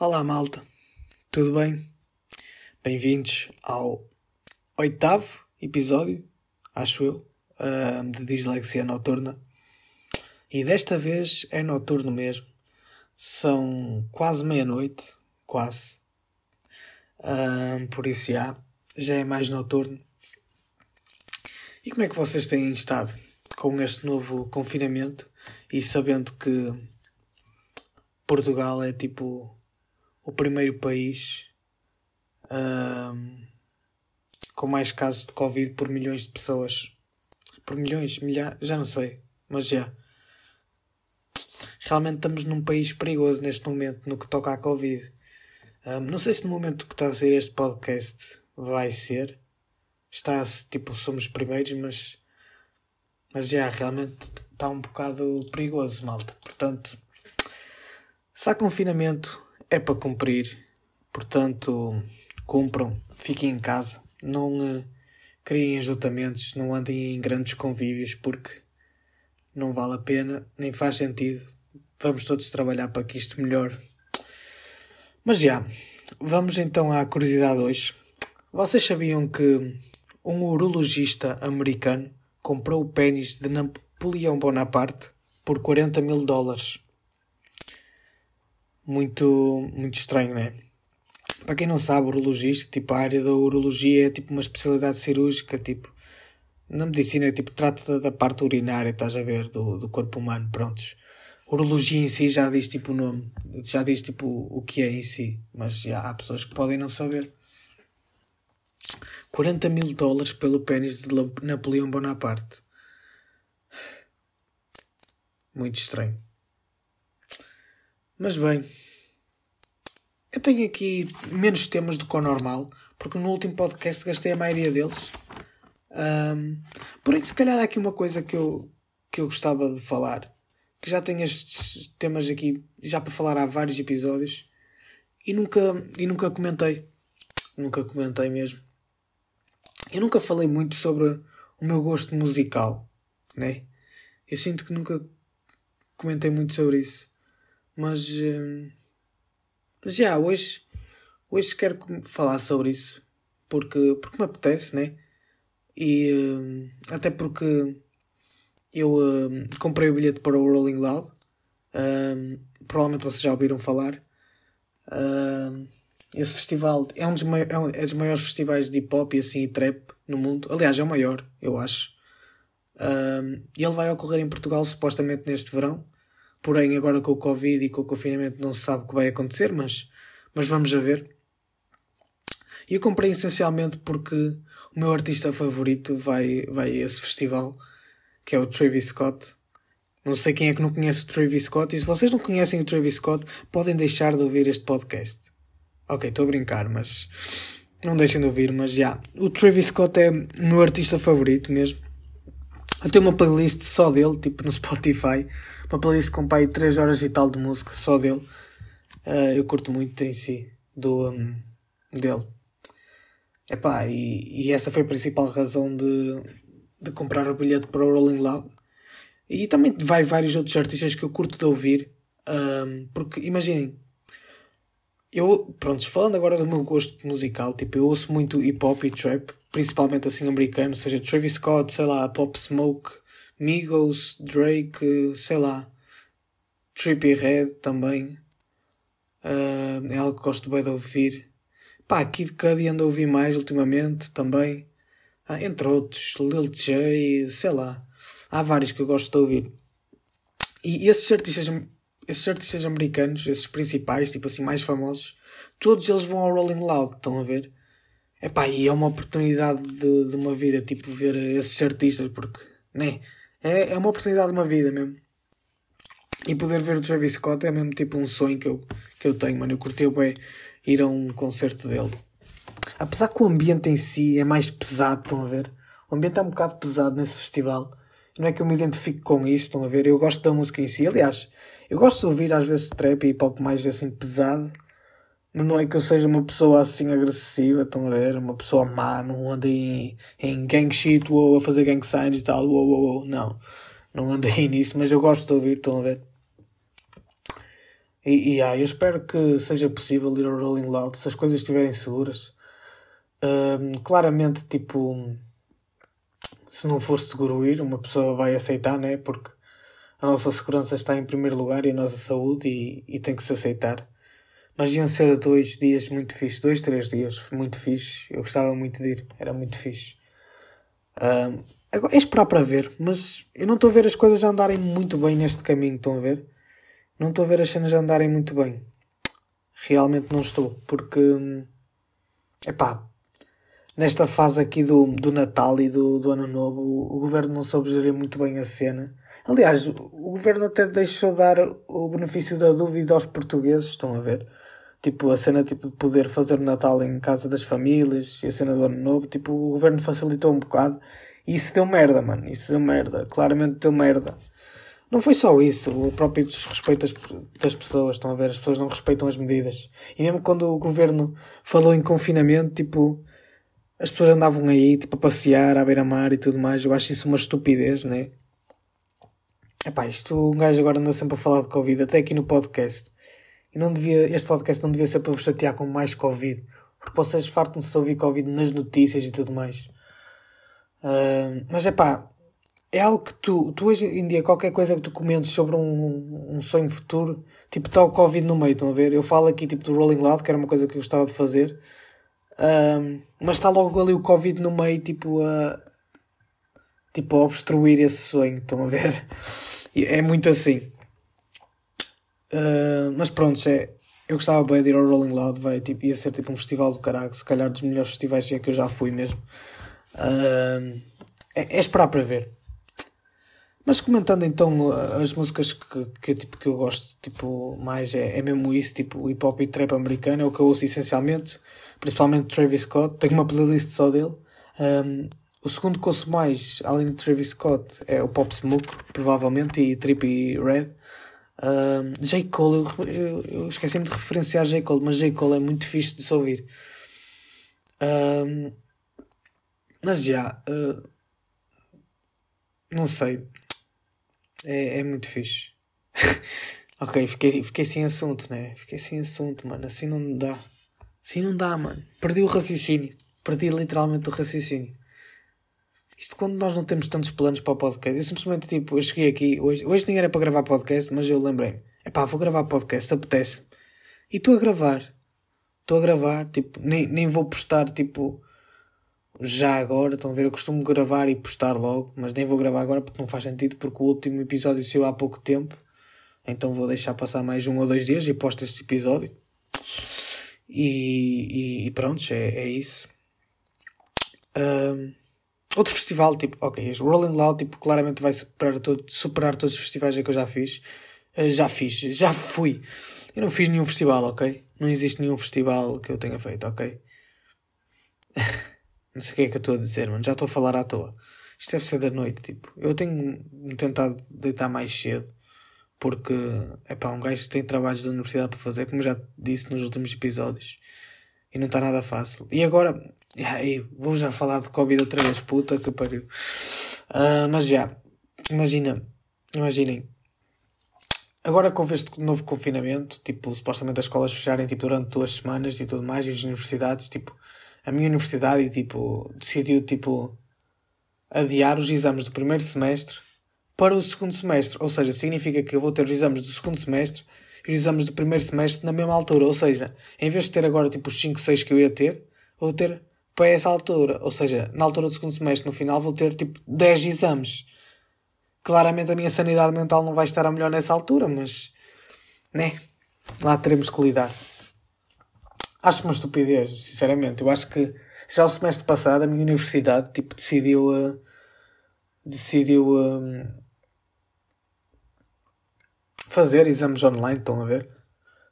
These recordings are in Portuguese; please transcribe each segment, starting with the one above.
Olá malta, tudo bem? Bem-vindos ao oitavo episódio, acho eu, de Dislexia Noturna. E desta vez é noturno mesmo. São quase meia-noite, quase. por isso já, já é mais noturno. E como é que vocês têm estado com este novo confinamento e sabendo que Portugal é tipo o primeiro país com mais casos de Covid por milhões de pessoas. Por milhões, milhares, já não sei, mas já. Realmente estamos num país perigoso neste momento no que toca à Covid. Um, não sei se no momento que está a sair este podcast vai ser. Está tipo, somos primeiros, mas. Mas já, realmente está um bocado perigoso, malta. Portanto, se há confinamento, é para cumprir. Portanto, cumpram, fiquem em casa, não uh, criem ajuntamentos, não andem em grandes convívios porque não vale a pena, nem faz sentido. Vamos todos trabalhar para que isto melhore. Mas já, vamos então à curiosidade hoje. Vocês sabiam que um urologista americano comprou o pênis de Napoleão Bonaparte por 40 mil dólares? Muito, muito estranho, não é? Para quem não sabe, urologista, tipo, a área da urologia é tipo uma especialidade cirúrgica, tipo, na medicina, tipo, trata da, parte urinária, estás a ver, do, do corpo humano, prontos. Urologia em si já diz tipo o nome, já diz tipo o que é em si, mas já há pessoas que podem não saber. 40 mil dólares pelo pênis de Napoleão Bonaparte. Muito estranho. Mas bem, eu tenho aqui menos temas do que o normal, porque no último podcast gastei a maioria deles. Um, porém, se calhar há aqui uma coisa que eu, que eu gostava de falar, que já tenho estes temas aqui já para falar há vários episódios e nunca, e nunca comentei. Nunca comentei mesmo. Eu nunca falei muito sobre o meu gosto musical, né? Eu sinto que nunca comentei muito sobre isso. Mas, mas já, hoje, hoje quero falar sobre isso. Porque, porque me apetece, né? E uh, até porque eu uh, comprei o bilhete para o Rolling Loud. provavelmente vocês já ouviram falar. esse festival é um, dos é um, é dos maiores festivais de hip hop e assim e trap no mundo. Aliás, é o maior, eu acho. e ele vai ocorrer em Portugal supostamente neste verão. Porém, agora com o Covid e com o confinamento não se sabe o que vai acontecer, mas, mas vamos a ver. E eu comprei essencialmente porque o meu artista favorito vai, vai a esse festival, que é o Travis Scott. Não sei quem é que não conhece o Travis Scott, e se vocês não conhecem o Travis Scott, podem deixar de ouvir este podcast. Ok, estou a brincar, mas não deixem de ouvir, mas já. O Travis Scott é o meu artista favorito mesmo. Eu tenho uma playlist só dele, tipo no Spotify uma playlist com pai 3 horas e tal de música, só dele. Uh, eu curto muito em si, do, um, dele. Epá, e, e essa foi a principal razão de, de comprar o bilhete para o Rolling Loud. E também vai vários outros artistas que eu curto de ouvir. Um, porque imaginem, eu, pronto, falando agora do meu gosto musical, tipo, eu ouço muito hip hop e trap, principalmente assim americano, seja Travis Scott, sei lá, Pop Smoke, Migos, Drake, sei lá, Trippy Red também. Uh, é algo que gosto bem de ouvir. Pá, Kid Cudi ando a ouvir mais ultimamente também. Ah, entre outros, Lil J, sei lá. Há vários que eu gosto de ouvir. E esses artistas, esses artistas americanos, esses principais, tipo assim, mais famosos, todos eles vão ao Rolling Loud, estão a ver? Epá, e é uma oportunidade de, de uma vida, tipo, ver esses artistas, porque, né? É, é uma oportunidade de uma vida mesmo. E poder ver o Travis Scott é mesmo tipo um sonho que eu, que eu tenho, mano. Eu curti bem ir a um concerto dele. Apesar que o ambiente em si é mais pesado, estão a ver? O ambiente é um bocado pesado nesse festival. Não é que eu me identifique com isto, estão a ver? Eu gosto da música em si. Aliás, eu gosto de ouvir às vezes trap e pop mais assim pesado. Não é que eu seja uma pessoa assim agressiva, estão a ver? Uma pessoa má, não ando em, em gang shit, uou, a fazer gang signs e tal, uou, uou, uou. Não, não andei nisso, mas eu gosto de ouvir, estão a ver? E, e ah, eu espero que seja possível ir ao Rolling Loud se as coisas estiverem seguras. Uh, claramente, tipo, se não for seguro ir, uma pessoa vai aceitar, né? Porque a nossa segurança está em primeiro lugar e a nossa saúde e, e tem que se aceitar. Mas iam ser dois dias muito fixe, dois, três dias muito fixe. Eu gostava muito de ir, era muito fixe. Uh, agora, é esperar para ver, mas eu não estou a ver as coisas andarem muito bem neste caminho, estão a ver? Não estou a ver as cenas andarem muito bem. Realmente não estou, porque. Epá, nesta fase aqui do, do Natal e do, do Ano Novo, o governo não soube gerir muito bem a cena. Aliás, o governo até deixou dar o benefício da dúvida aos portugueses, estão a ver? Tipo, a cena tipo, de poder fazer Natal em casa das famílias e a cena do Ano Novo, tipo, o governo facilitou um bocado e isso deu merda, mano. Isso deu merda. Claramente deu merda. Não foi só isso, o próprio desrespeito das, das pessoas, estão a ver? As pessoas não respeitam as medidas. E mesmo quando o governo falou em confinamento, tipo, as pessoas andavam aí, tipo, a passear à beira-mar e tudo mais. Eu acho isso uma estupidez, né? Epá, isto, um gajo agora anda sempre a falar de Covid, até aqui no podcast. E não devia, este podcast não devia ser para vos chatear com mais Covid. Porque vocês fartam-se de ouvir Covid nas notícias e tudo mais. Uh, mas é pá, é algo que tu, tu hoje em dia, qualquer coisa que tu comentes sobre um, um sonho futuro, tipo, está o Covid no meio, estão a ver? Eu falo aqui tipo do Rolling Loud, que era uma coisa que eu gostava de fazer. Um, mas está logo ali o Covid no meio, tipo a, tipo a obstruir esse sonho, estão a ver? É muito assim. Uh, mas pronto, é, eu gostava bem de ir ao Rolling Loud, vai, tipo, ia ser tipo um festival do caralho, se calhar dos melhores festivais que eu já fui mesmo. Uh, é, é, esperar para ver. Mas comentando então as músicas que, que, tipo, que eu gosto tipo, mais, é, é mesmo isso, tipo hip hop e trap americano, é o que eu ouço essencialmente principalmente Travis Scott. Tenho uma playlist só dele. Um, o segundo que ouço mais, além de Travis Scott, é o Pop Smoke, provavelmente, e Trippy Red. J. Cole, eu, eu, eu esqueci-me de referenciar J. Cole, mas J. Cole é muito fixe de se ouvir. Mas já, uh, não sei, é, é muito fixe. ok, fiquei, fiquei sem assunto, né? Fiquei sem assunto, mano, assim não dá. Assim não dá, mano. Perdi o raciocínio. Perdi literalmente o raciocínio. Isto quando nós não temos tantos planos para o podcast. Eu simplesmente, tipo, eu cheguei aqui. Hoje, hoje nem era para gravar podcast, mas eu lembrei-me. É pá, vou gravar podcast, apetece. E estou a gravar. Estou a gravar, tipo, nem, nem vou postar, tipo, já agora. Estão a ver? Eu costumo gravar e postar logo, mas nem vou gravar agora porque não faz sentido, porque o último episódio saiu há pouco tempo. Então vou deixar passar mais um ou dois dias e posto este episódio. E, e, e pronto, é, é isso. Um, outro festival, tipo, ok, Rolling Loud, tipo, claramente vai superar, todo, superar todos os festivais que eu já fiz. Uh, já fiz, já fui. Eu não fiz nenhum festival, ok? Não existe nenhum festival que eu tenha feito, ok? não sei o que é que eu estou a dizer, mano. Já estou a falar à toa. Isto deve ser da noite, tipo. Eu tenho tentado deitar mais cedo porque é pá, um gajo tem trabalhos da universidade para fazer, como já disse nos últimos episódios, e não está nada fácil. E agora, aí, vou já falar de Covid outra vez, puta que pariu. Uh, mas já, imagina, imaginem, agora com este novo confinamento, tipo, supostamente as escolas fecharem tipo, durante duas semanas e tudo mais, e as universidades, tipo, a minha universidade, tipo, decidiu, tipo, adiar os exames do primeiro semestre para o segundo semestre. Ou seja, significa que eu vou ter os exames do segundo semestre os exames do primeiro semestre na mesma altura. Ou seja, em vez de ter agora tipo os 5, 6 que eu ia ter, vou ter para essa altura. Ou seja, na altura do segundo semestre, no final, vou ter tipo 10 exames. Claramente a minha sanidade mental não vai estar a melhor nessa altura, mas. né? Lá teremos que lidar. Acho uma estupidez, sinceramente. Eu acho que já o semestre passado a minha universidade tipo, decidiu. Uh, decidiu. Uh, fazer exames online, estão a ver?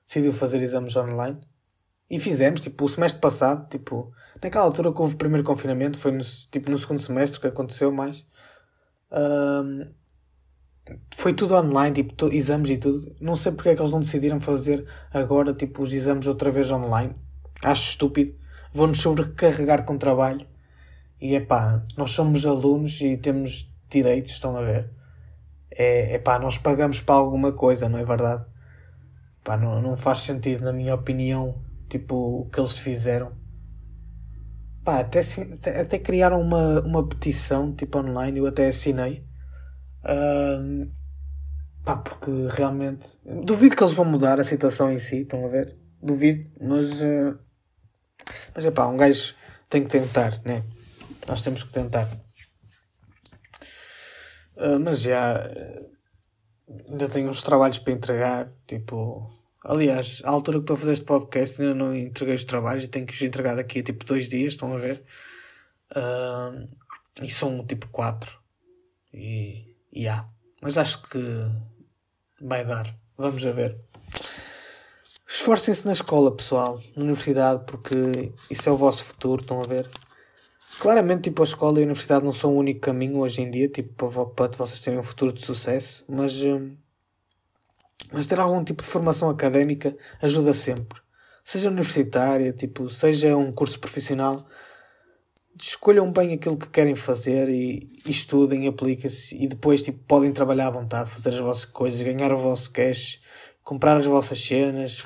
Decidiu fazer exames online. E fizemos, tipo, o semestre passado, tipo, naquela altura que houve o primeiro confinamento, foi no, tipo, no segundo semestre que aconteceu mais. Um, foi tudo online, tipo, exames e tudo. Não sei porque é que eles não decidiram fazer agora, tipo, os exames outra vez online. Acho estúpido. Vão-nos sobrecarregar com trabalho. E é pá, nós somos alunos e temos direitos, estão a ver? É, é pá, nós pagamos para alguma coisa, não é verdade? Pá, não, não faz sentido, na minha opinião, tipo, o que eles fizeram. Pá, até, até, criaram uma, uma petição, tipo, online, eu até assinei. Uh, pá, porque realmente. Duvido que eles vão mudar a situação em si, estão a ver? Duvido, mas. Uh, mas é pá, um gajo tem que tentar, né? Nós temos que tentar. Uh, mas já. Ainda tenho uns trabalhos para entregar, tipo Aliás, à altura que estou a fazer este podcast ainda não entreguei os trabalhos e tenho que os entregar daqui a tipo dois dias, estão a ver? Uh, e são tipo quatro. E, e há. Mas acho que vai dar. Vamos a ver. Esforcem-se na escola, pessoal, na universidade, porque isso é o vosso futuro, estão a ver? Claramente, tipo, a escola e a universidade não são o único caminho hoje em dia, tipo, para, para vocês terem um futuro de sucesso, mas. Uh, mas ter algum tipo de formação académica ajuda sempre. Seja universitária, tipo, seja um curso profissional, escolham bem aquilo que querem fazer e, e estudem, apliquem-se e depois tipo, podem trabalhar à vontade, fazer as vossas coisas, ganhar o vosso cash, comprar as vossas cenas,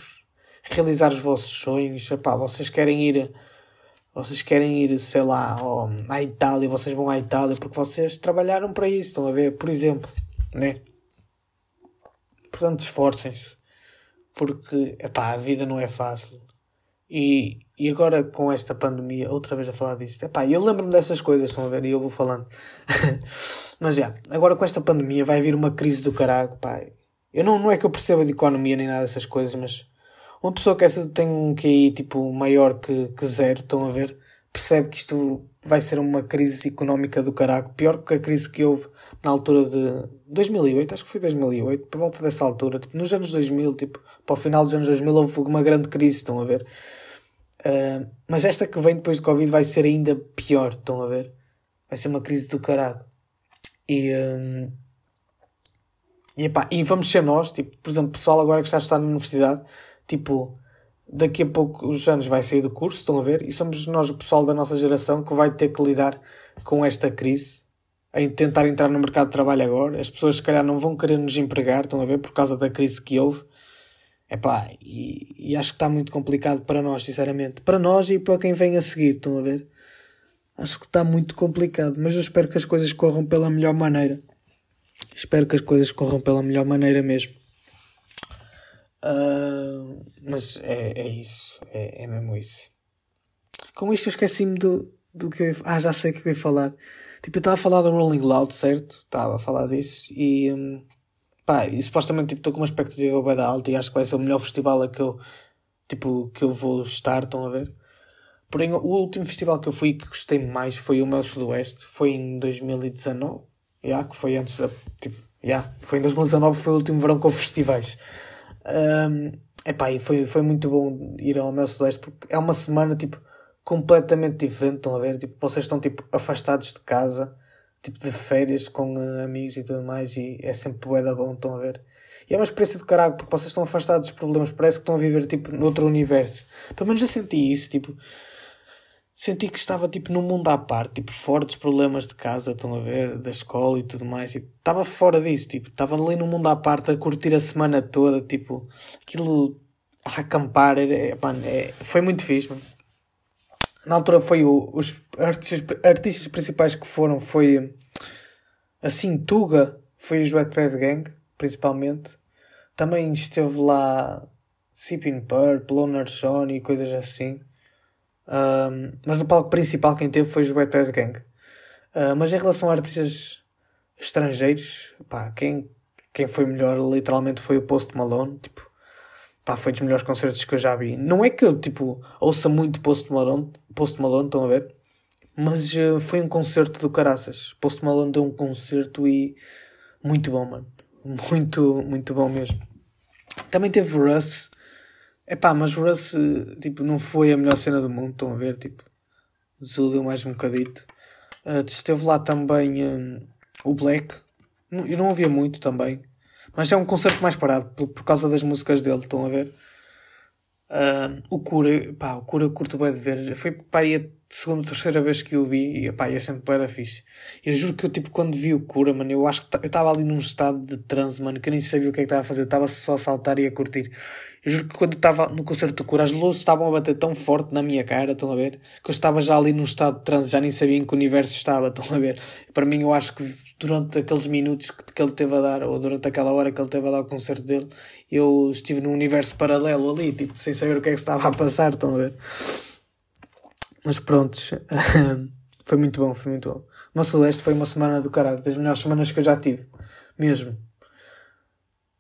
realizar os vossos sonhos. Epá, vocês querem ir, vocês querem ir, sei lá, à Itália, vocês vão à Itália porque vocês trabalharam para isso, estão a ver? Por exemplo, né? Portanto, esforcem-se, porque epá, a vida não é fácil. E, e agora com esta pandemia, outra vez a falar disto, epá, eu lembro-me dessas coisas, estão a ver, e eu vou falando. Mas já, agora com esta pandemia vai vir uma crise do carago, pá. Eu não, não é que eu perceba de economia nem nada dessas coisas, mas uma pessoa que tem um QI tipo maior que, que zero, estão a ver, percebe que isto vai ser uma crise económica do carago, pior que a crise que houve na altura de 2008, acho que foi 2008, por volta dessa altura, tipo, nos anos 2000, tipo, para o final dos anos 2000 houve uma grande crise, estão a ver? Uh, mas esta que vem depois do Covid vai ser ainda pior, estão a ver? Vai ser uma crise do caralho. E, um, e, epá, e vamos ser nós, tipo, por exemplo, pessoal agora que está a estudar na universidade, tipo, daqui a poucos anos vai sair do curso, estão a ver? E somos nós, o pessoal da nossa geração, que vai ter que lidar com esta crise em tentar entrar no mercado de trabalho agora. As pessoas, se calhar, não vão querer nos empregar, estão a ver, por causa da crise que houve. Epá, e, e acho que está muito complicado para nós, sinceramente. Para nós e para quem vem a seguir, estão a ver? Acho que está muito complicado, mas eu espero que as coisas corram pela melhor maneira. Espero que as coisas corram pela melhor maneira mesmo. Uh, mas é, é isso, é, é mesmo isso. Com isto eu esqueci-me do, do que eu ia... Ah, já sei o que eu ia falar. Tipo, eu estava a falar do Rolling Loud, certo? Estava a falar disso e. Um, pá, e supostamente tipo, estou com uma expectativa bem alta e acho que vai ser o melhor festival a que eu, tipo, que eu vou estar, estão a ver? Porém, o último festival que eu fui que gostei mais foi o meu Sudoeste, foi em 2019, yeah, que foi antes da. Tipo, yeah, foi em 2019, foi o último verão com festivais. Um, epá, e foi, foi muito bom ir ao meu Sudoeste porque é uma semana tipo completamente diferente, estão a ver? Tipo, vocês estão tipo afastados de casa, tipo de férias com uh, amigos e tudo mais, e é sempre bué da bom, estão a ver? E é uma experiência de caralho, porque vocês estão afastados dos problemas, parece que estão a viver tipo noutro universo. Pelo menos eu senti isso, tipo, senti que estava tipo num mundo à parte, tipo, fora dos problemas de casa, estão a ver, da escola e tudo mais, tipo, estava fora disso, tipo, estava ali num mundo à parte a curtir a semana toda, tipo, aquilo a acampar, era, é, é, foi muito fixe, mano. Na altura foi o, os artistas, artistas principais que foram foi assim Tuga foi os Wet Bad Gang principalmente. Também esteve lá Sipping Purple, Loner Johnny e coisas assim um, mas no palco principal quem teve foi os Wet Bad Gang uh, mas em relação a artistas estrangeiros pá, quem, quem foi melhor literalmente foi o Post Malone tipo pá, foi dos melhores concertos que eu já vi. Não é que eu, tipo, ouça muito Post Malone, Post Malone, estão a ver? Mas uh, foi um concerto do caraças. Post Malone deu um concerto e muito bom, mano. Muito, muito bom mesmo. Também teve Russ. Epá, mas Russ, tipo, não foi a melhor cena do mundo, estão a ver? Tipo, desiludiu mais um bocadito. Uh, esteve lá também um, o Black. Eu não ouvia muito também. Mas é um concerto mais parado por, por causa das músicas dele, estão a ver? Uh, o Cura, pá, o Cura curto bem de ver. Foi pá, a segunda, terceira vez que eu vi e pá, é sempre bem da fixe. Eu juro que eu, tipo, quando vi o Cura, mano, eu acho que eu estava ali num estado de transe, mano, que eu nem sabia o que é que estava a fazer. Estava só a saltar e a curtir. Eu juro que quando estava no concerto do Cura, as luzes estavam a bater tão forte na minha cara, estão a ver? Que eu estava já ali num estado de transe, já nem sabia em que universo estava, estão a ver? Para mim, eu acho que durante aqueles minutos que, que ele teve a dar, ou durante aquela hora que ele teve a dar o concerto dele, eu estive num universo paralelo ali, tipo, sem saber o que é que estava a passar, estão a ver? Mas prontos, foi muito bom, foi muito bom. O Celeste foi uma semana do caralho, das melhores semanas que eu já tive, mesmo.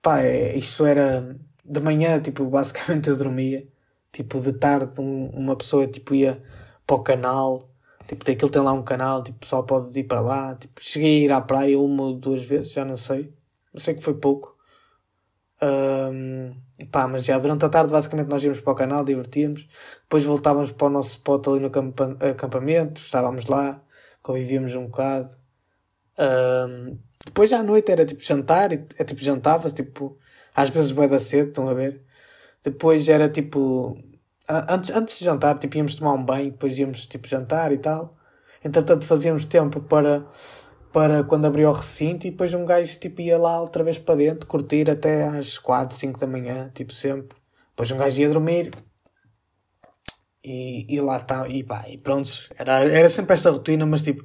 Pá, é, isto era de manhã, tipo, basicamente eu dormia. Tipo, de tarde um, uma pessoa, tipo, ia para o canal. Tipo, aquilo tem lá um canal, tipo, pessoal pode ir para lá. Tipo, cheguei a ir à praia uma ou duas vezes, já não sei. Não sei que foi pouco. Um, pá, mas já durante a tarde basicamente nós íamos para o canal, divertíamos. Depois voltávamos para o nosso spot ali no acampamento, estávamos lá, convivíamos um bocado. Um, depois à noite era tipo jantar, é tipo jantava-se, tipo às vezes vai da cedo, estão a ver? Depois era tipo. Antes, antes de jantar, tipo, íamos tomar um banho, depois íamos tipo jantar e tal. Entretanto, fazíamos tempo para, para quando abria o recinto e depois um gajo tipo, ia lá outra vez para dentro, curtir até às 4, 5 da manhã, tipo sempre. Depois um gajo ia dormir e, e lá está, e pá, e pronto. Era, era sempre esta rotina, mas tipo,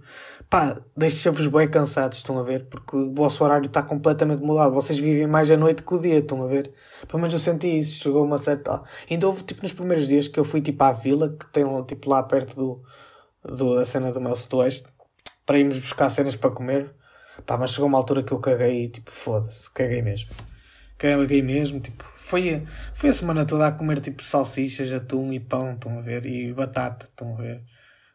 pá, deixa-vos bem cansados, estão a ver? Porque o vosso horário está completamente mudado. Vocês vivem mais a noite que o dia, estão a ver? Pelo menos eu senti isso. Chegou uma certa. Ainda houve, tipo, nos primeiros dias que eu fui, tipo, à vila, que tem, tipo, lá perto do, do, da cena do meu sudoeste, para irmos buscar cenas para comer. Pá, mas chegou uma altura que eu caguei, tipo, foda-se, caguei mesmo. Caguei mesmo, tipo, foi, foi a semana toda a comer, tipo, salsichas, atum e pão, estão a ver? E batata, estão a ver?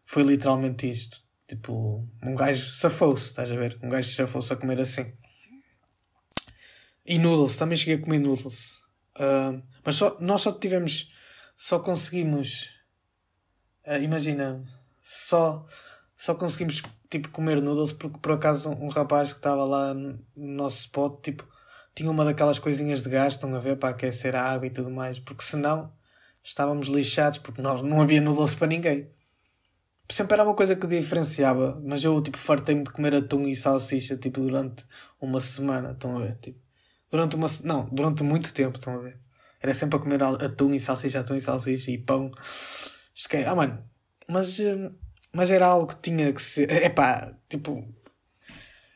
Foi literalmente isto Tipo, um gajo safou-se, estás a ver? Um gajo safou-se a comer assim. E noodles, também cheguei a comer noodles. Uh, mas só, nós só tivemos, só conseguimos, uh, imagina, só, só conseguimos tipo comer noodles porque por acaso um rapaz que estava lá no nosso spot, tipo, tinha uma daquelas coisinhas de gás, estão a ver, para aquecer a água e tudo mais, porque senão estávamos lixados porque nós não havia noodles para ninguém sempre era uma coisa que diferenciava, mas eu tipo fartei-me de comer atum e salsicha tipo durante uma semana, estão a ver? Tipo, durante uma não, durante muito tempo, estão a ver? Era sempre a comer atum e salsicha, atum e salsicha e pão. Ah, mano, mas, eh, mas era algo que tinha que ser. É pá, tipo,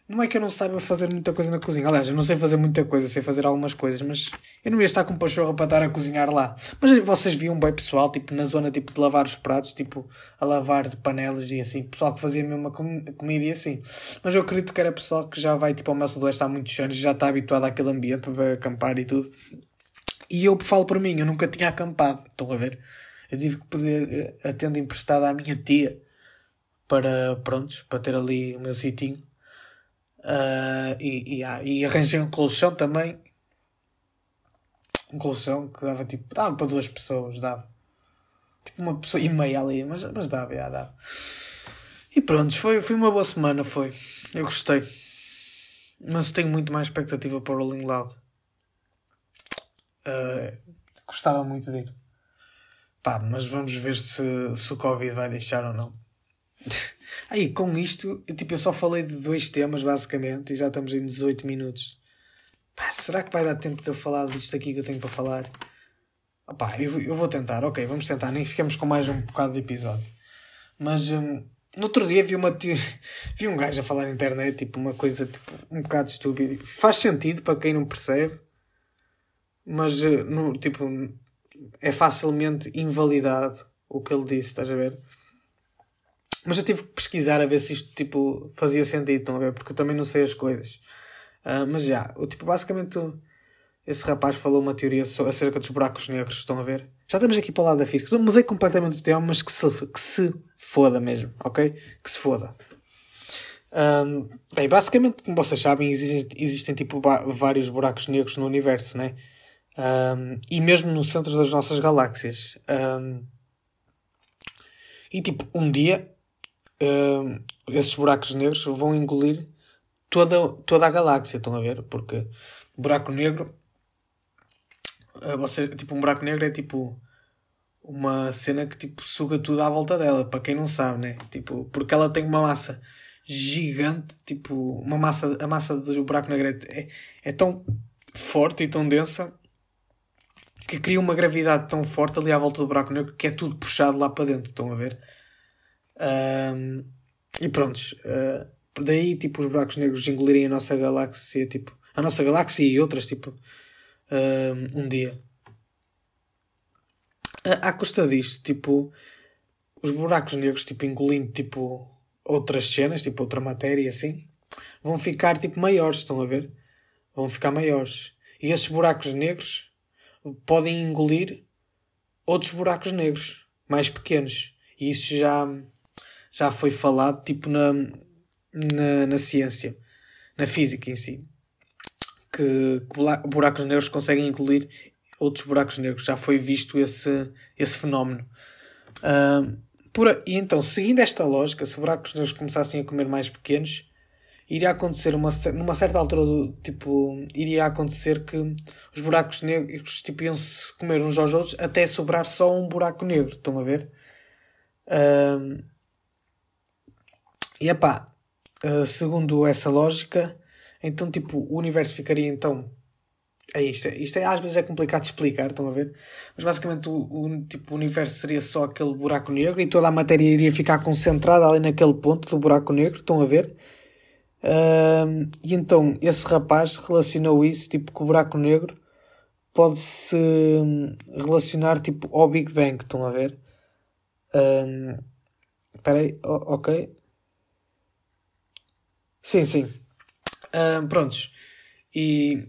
não é que eu não saiba fazer muita coisa na cozinha. Aliás, eu não sei fazer muita coisa, sei fazer algumas coisas, mas eu não ia estar com pachorra para estar a cozinhar lá. Mas vocês viam bem pessoal, tipo, na zona tipo, de lavar os pratos, tipo, a lavar de panelas e assim, pessoal que fazia mesmo a com comida e assim. Mas eu acredito que era pessoal que já vai tipo ao meu sudoeste há muitos anos, já está habituado àquele ambiente de acampar e tudo. E eu falo por mim, eu nunca tinha acampado, estão a ver? Eu tive que pedir a tenda emprestada à minha tia para, prontos, para ter ali o meu sitinho Uh, e, e, e arranjei um colchão também. Um colchão que dava tipo. dava para duas pessoas, dava. Tipo uma pessoa e meia ali, mas, mas dava, já dava. E pronto, foi, foi uma boa semana, foi. Eu gostei. Mas tenho muito mais expectativa para o Rolling Loud. Uh, gostava muito de ir. Pá, mas vamos ver se, se o Covid vai deixar ou não. Aí, com isto, tipo, eu só falei de dois temas, basicamente, e já estamos em 18 minutos. Pá, será que vai dar tempo de eu falar disto aqui que eu tenho para falar? Opá, eu, eu vou tentar, ok, vamos tentar, nem ficamos com mais um bocado de episódio. Mas um, no outro dia vi, uma, vi um gajo a falar na internet, tipo, uma coisa tipo, um bocado estúpida. Faz sentido para quem não percebe, mas uh, no, tipo, é facilmente invalidado o que ele disse, estás a ver? Mas eu tive que pesquisar a ver se isto tipo, fazia sentido, estão a ver? Porque eu também não sei as coisas. Uh, mas já, o tipo, basicamente, esse rapaz falou uma teoria acerca dos buracos negros, estão a ver? Já estamos aqui para o lado da física. Então, mudei completamente o tema, mas que se, que se foda mesmo, ok? Que se foda. Um, bem, basicamente, como vocês sabem, existem, existem tipo vários buracos negros no universo, né? Um, e mesmo no centro das nossas galáxias. Um, e tipo, um dia uh, esses buracos negros vão engolir toda, toda a galáxia, estão a ver? Porque buraco negro, uh, você, tipo, um buraco negro é tipo uma cena que tipo suga tudo à volta dela, para quem não sabe, né? Tipo, porque ela tem uma massa gigante, tipo, uma massa, a massa do buraco negro é, é, é tão forte e tão densa que cria uma gravidade tão forte ali à volta do buraco negro que é tudo puxado lá para dentro, estão a ver? Um, e prontos, uh, daí tipo os buracos negros engolirem a nossa galáxia, tipo, a nossa galáxia e outras, tipo, um, um dia. À custa disto, tipo, os buracos negros, tipo, engolindo, tipo, outras cenas, tipo, outra matéria, assim, vão ficar, tipo, maiores, estão a ver? Vão ficar maiores. E esses buracos negros podem engolir outros buracos negros, mais pequenos. E isso já, já foi falado, tipo, na, na, na ciência, na física em si. Que, que buracos negros conseguem engolir outros buracos negros. Já foi visto esse, esse fenómeno. Uh, por, e então, seguindo esta lógica, se buracos negros começassem a comer mais pequenos, iria acontecer uma, numa certa altura do tipo iria acontecer que os buracos negros tipo, iam se comer uns aos outros até sobrar só um buraco negro estão a ver um, e epá uh, segundo essa lógica então tipo o universo ficaria então é isto, isto é, às vezes é complicado de explicar, estão a ver? Mas basicamente o, o, tipo, o universo seria só aquele buraco negro e toda a matéria iria ficar concentrada ali naquele ponto do buraco negro, estão a ver? Uh, e então esse rapaz relacionou isso tipo com o buraco negro pode-se hum, relacionar tipo ao Big Bang, estão a ver? Espera aí, ok. Sim, sim. prontos. E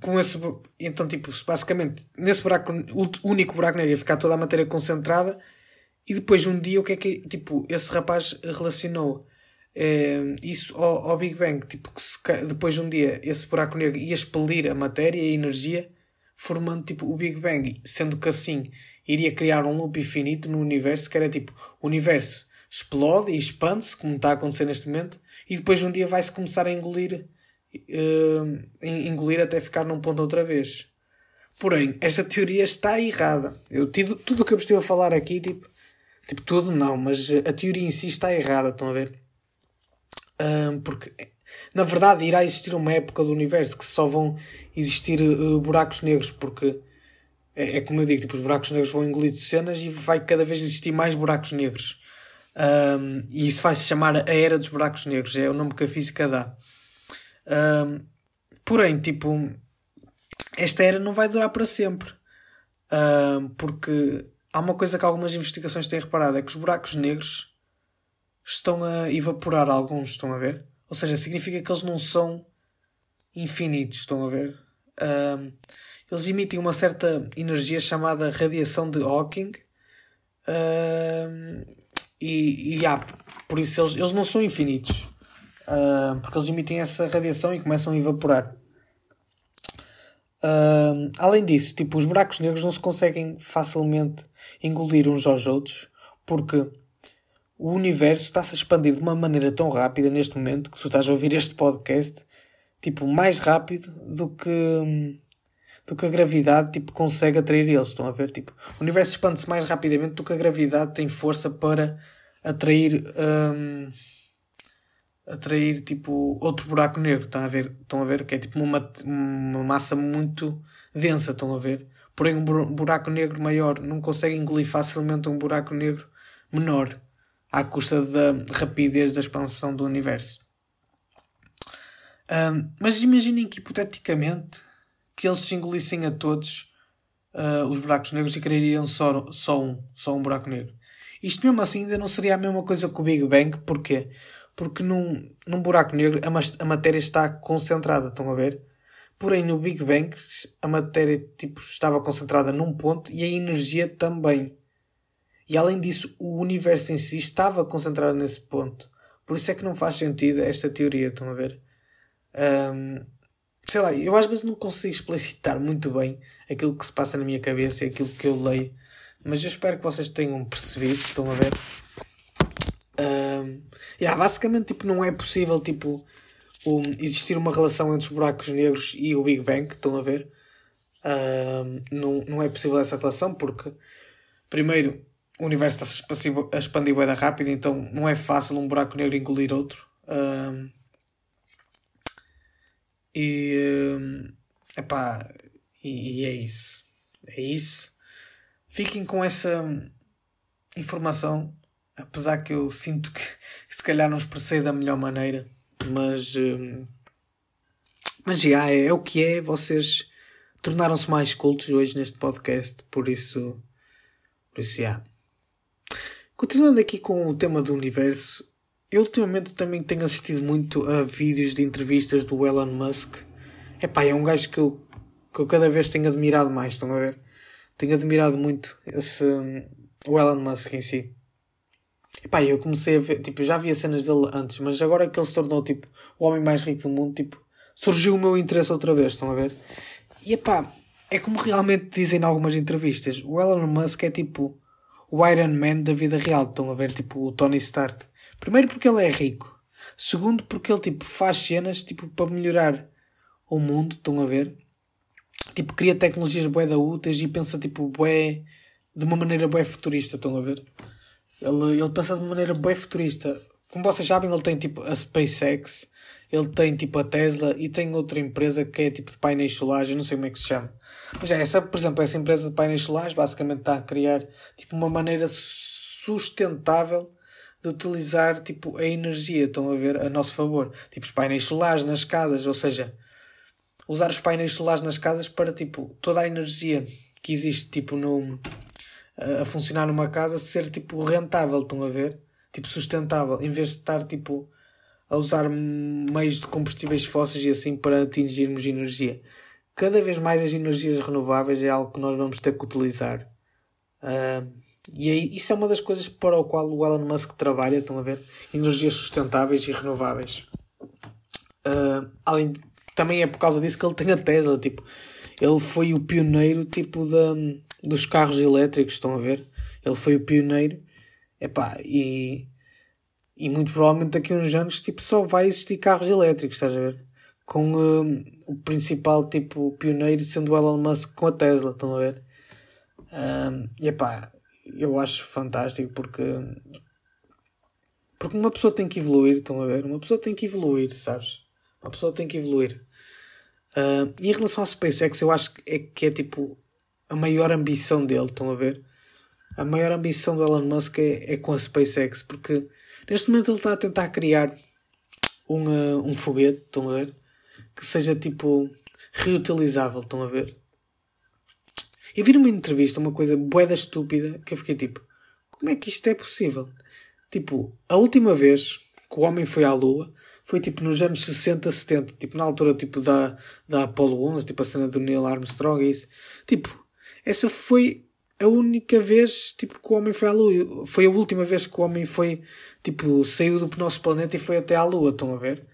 com esse. Então, tipo, basicamente, nesse buraco, o único buraco negro ia ficar toda a matéria concentrada. E depois, um dia, o que é que. Tipo, esse rapaz relacionou isso ao, ao, Big Bang. Tipo, que se, depois, um dia, esse buraco negro ia expelir a matéria e a energia, formando, tipo, o Big Bang. Sendo que assim iria criar um loop infinito no universo, que era tipo, o universo explode e expande-se, como está a acontecer neste momento, e depois um dia vai-se começar a engolir uh, engolir até ficar num ponto outra vez. Porém, esta teoria está errada. Eu, tudo, tudo o que eu estive a falar aqui, tipo, tipo, tudo não, mas a teoria em si está errada, estão a ver? Uh, porque, na verdade, irá existir uma época do universo que só vão existir uh, buracos negros, porque é, é, como eu digo, tipo, os buracos negros vão engolir cenas e vai cada vez existir mais buracos negros. Um, e isso vai se chamar a Era dos Buracos Negros, é o nome que a física dá porém, tipo, esta era não vai durar para sempre. porque há uma coisa que algumas investigações têm reparado: é que os buracos negros estão a evaporar alguns, estão a ver? Ou seja, significa que eles não são infinitos, estão a ver? eles emitem uma certa energia chamada radiação de Hawking. E, e há, por isso eles, eles não são infinitos uh, porque eles emitem essa radiação e começam a evaporar. Uh, além disso, tipo, os buracos negros não se conseguem facilmente engolir uns aos outros porque o universo está-se a expandir de uma maneira tão rápida neste momento que tu estás a ouvir este podcast tipo mais rápido do que do que a gravidade tipo consegue atrair eles estão a ver tipo o universo expande-se mais rapidamente do que a gravidade tem força para atrair um, atrair tipo outro buraco negro. Estão a ver? Estão a ver? Que é tipo uma, uma massa muito densa. Estão a ver? Porém, um buraco negro maior não consegue engolir facilmente um buraco negro menor à custa da rapidez da expansão do universo. Um, mas imaginem que hipoteticamente que eles se engolissem a todos uh, os buracos negros e criariam só, só um, só um buraco negro. Isto mesmo assim ainda não seria a mesma coisa que o Big Bang, porquê? porque num, num buraco negro a, a matéria está concentrada, estão a ver? Porém, no Big Bang, a matéria tipo, estava concentrada num ponto e a energia também. E além disso, o universo em si estava concentrado nesse ponto. Por isso é que não faz sentido esta teoria, estão a ver? Um, sei lá, eu às vezes não consigo explicitar muito bem aquilo que se passa na minha cabeça e aquilo que eu leio. Mas eu espero que vocês tenham percebido, estão a ver? Um, yeah, basicamente tipo, não é possível tipo, um, existir uma relação entre os buracos negros e o Big Bang, estão a ver? Um, não, não é possível essa relação porque, primeiro, o universo está-se a expandir bem rápido, então não é fácil um buraco negro engolir outro. Um, e, um, epá, e, e é isso. é isso. Fiquem com essa informação, apesar que eu sinto que, que se calhar não expressei da melhor maneira, mas. Hum, mas já é, é o que é. Vocês tornaram-se mais cultos hoje neste podcast, por isso. Por isso, já. Continuando aqui com o tema do universo, eu ultimamente também tenho assistido muito a vídeos de entrevistas do Elon Musk. Epá, é um gajo que eu, que eu cada vez tenho admirado mais, estão a ver? Tenho admirado muito esse, o Elon Musk em si. Epá, eu comecei a ver, tipo, já via cenas dele antes, mas agora que ele se tornou, tipo, o homem mais rico do mundo, tipo, surgiu o meu interesse outra vez, estão a ver? E epá, é como realmente dizem em algumas entrevistas, o Elon Musk é tipo o Iron Man da vida real. Estão a ver, tipo, o Tony Stark. Primeiro porque ele é rico. Segundo porque ele, tipo, faz cenas, tipo, para melhorar o mundo. Estão a ver? Tipo, cria tecnologias bué da úteis e pensa, tipo, bué... De uma maneira bué futurista. Estão a ver? Ele, ele pensa de uma maneira bué futurista. Como vocês sabem, ele tem, tipo, a SpaceX. Ele tem, tipo, a Tesla. E tem outra empresa que é, tipo, de painéis solares. Eu não sei como é que se chama mas é, essa, por exemplo, essa empresa de painéis solares basicamente está a criar tipo, uma maneira sustentável de utilizar tipo, a energia, estão a ver, a nosso favor. Tipo, os painéis solares nas casas, ou seja, usar os painéis solares nas casas para tipo, toda a energia que existe tipo, no, a funcionar numa casa ser tipo, rentável, estão a ver? Tipo, sustentável, em vez de estar tipo, a usar meios de combustíveis fósseis e assim para atingirmos energia cada vez mais as energias renováveis é algo que nós vamos ter que utilizar. Uh, e aí, isso é uma das coisas para o qual o Elon Musk trabalha, estão a ver? Energias sustentáveis e renováveis. Uh, além, também é por causa disso que ele tem a Tesla, tipo, ele foi o pioneiro tipo de, dos carros elétricos, estão a ver? Ele foi o pioneiro, epá, e, e muito provavelmente daqui a uns anos tipo, só vai existir carros elétricos, estás a ver? com uh, o principal tipo pioneiro sendo o Elon Musk com a Tesla, estão a ver? Um, e epá, eu acho fantástico porque porque uma pessoa tem que evoluir, estão a ver? Uma pessoa tem que evoluir, sabes? Uma pessoa tem que evoluir. Uh, e em relação à SpaceX, eu acho que é, que é tipo a maior ambição dele, estão a ver? A maior ambição do Elon Musk é, é com a SpaceX, porque neste momento ele está a tentar criar um, uh, um foguete, estão a ver? que seja tipo reutilizável, estão a ver? E vi numa entrevista uma coisa boeda estúpida que eu fiquei tipo, como é que isto é possível? Tipo, a última vez que o homem foi à Lua foi tipo nos anos 60, 70, tipo na altura tipo da, da Apollo 11, tipo a cena do Neil Armstrong e isso. Tipo, essa foi a única vez tipo que o homem foi à Lua. Foi a última vez que o homem foi tipo saiu do nosso planeta e foi até à Lua, estão a ver?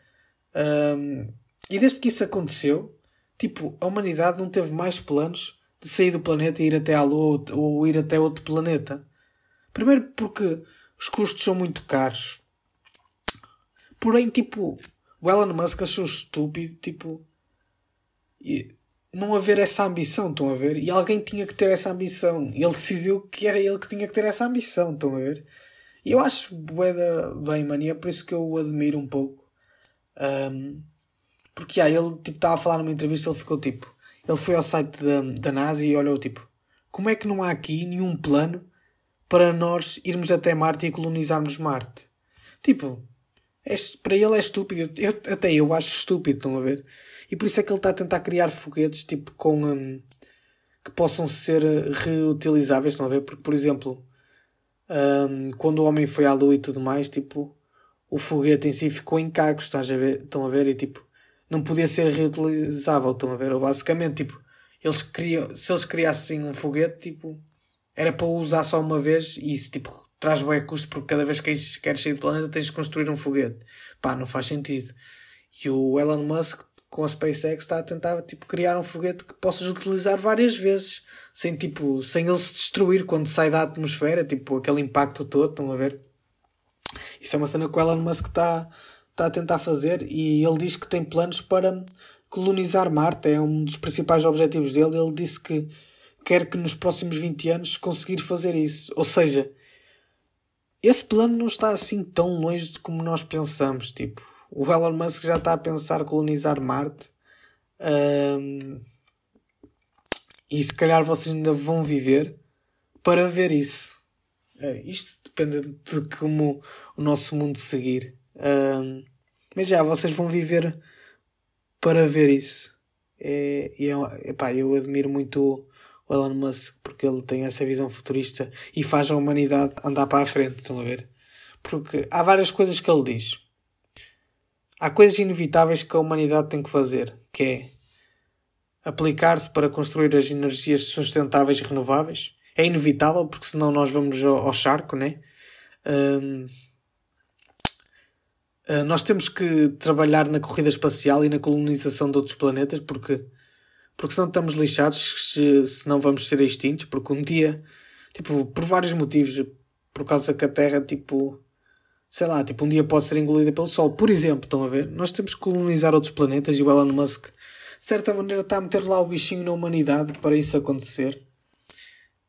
Um, e desde que isso aconteceu, tipo, a humanidade não teve mais planos de sair do planeta e ir até à Lua ou ir até outro planeta. Primeiro porque os custos são muito caros. Porém, tipo, o Elon Musk achou estúpido, tipo, não haver essa ambição, estão a ver? E alguém tinha que ter essa ambição. Ele decidiu que era ele que tinha que ter essa ambição, estão a ver? E eu acho boeda bem, mano, e é por isso que eu o admiro um pouco. Um, porque ah, ele tipo, estava a falar numa entrevista, ele ficou tipo. Ele foi ao site da, da NASA e olhou tipo: como é que não há aqui nenhum plano para nós irmos até Marte e colonizarmos Marte? Tipo, é, para ele é estúpido. Eu, até eu acho estúpido, estão a ver? E por isso é que ele está a tentar criar foguetes tipo com. Um, que possam ser reutilizáveis, estão a ver? Porque, por exemplo, um, quando o homem foi à Lua e tudo mais, tipo, o foguete em si ficou em cagos, estás a ver? Estão a ver? E tipo, não podia ser reutilizável, estão a ver? Ou basicamente, tipo, eles criam, se eles criassem um foguete, tipo, era para usar só uma vez e isso, tipo, traz bem custo porque cada vez que queres sair do planeta tens de construir um foguete. Pá, não faz sentido. E o Elon Musk com a SpaceX está a tentar, tipo, criar um foguete que possas utilizar várias vezes sem, tipo, sem ele se destruir quando sai da atmosfera, tipo, aquele impacto todo, estão a ver? Isso é uma cena que o Elon Musk está está a tentar fazer e ele diz que tem planos para colonizar Marte, é um dos principais objetivos dele. Ele disse que quer que nos próximos 20 anos conseguir fazer isso. Ou seja, esse plano não está assim tão longe como nós pensamos. Tipo, o Elon Musk já está a pensar colonizar Marte. Um, E se calhar vocês ainda vão viver para ver isso. Uh, isto depende de como o nosso mundo seguir. Mas já, vocês vão viver para ver isso. É, e é, epá, eu admiro muito o Elon Musk porque ele tem essa visão futurista e faz a humanidade andar para a frente. Estão a ver? Porque há várias coisas que ele diz. Há coisas inevitáveis que a humanidade tem que fazer, que é aplicar-se para construir as energias sustentáveis e renováveis. É inevitável, porque senão nós vamos ao, ao charco, né? Um, nós temos que trabalhar na corrida espacial e na colonização de outros planetas, porque, porque senão estamos lixados, se, se não vamos ser extintos, porque um dia, tipo, por vários motivos, por causa que a Terra, tipo, sei lá, tipo, um dia pode ser engolida pelo Sol. Por exemplo, estão a ver? Nós temos que colonizar outros planetas e o Elon Musk de certa maneira está a meter lá o bichinho na humanidade para isso acontecer.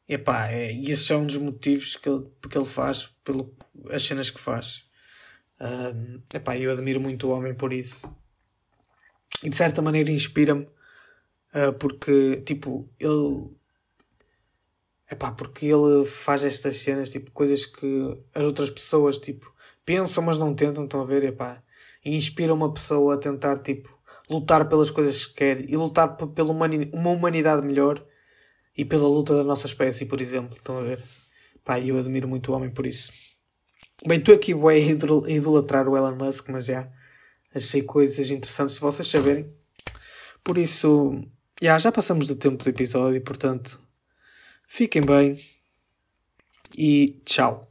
Epá, é, e esse é um dos motivos que ele, que ele faz, pelo, as cenas que faz. Uh, epá, eu admiro muito o homem por isso. E de certa maneira inspira-me, uh, porque, tipo, ele. Epá, porque ele faz estas cenas, tipo, coisas que as outras pessoas, tipo, pensam, mas não tentam, estão a ver, epá. E inspira uma pessoa a tentar, tipo, lutar pelas coisas que quer e lutar pela uma humanidade melhor e pela luta da nossa espécie, por exemplo. Estão a ver? Pá, eu admiro muito o homem por isso. Bem, estou aqui a idolatrar o Elon Musk, mas já achei coisas interessantes de vocês saberem. Por isso, já, já passamos do tempo do episódio, portanto, fiquem bem e tchau.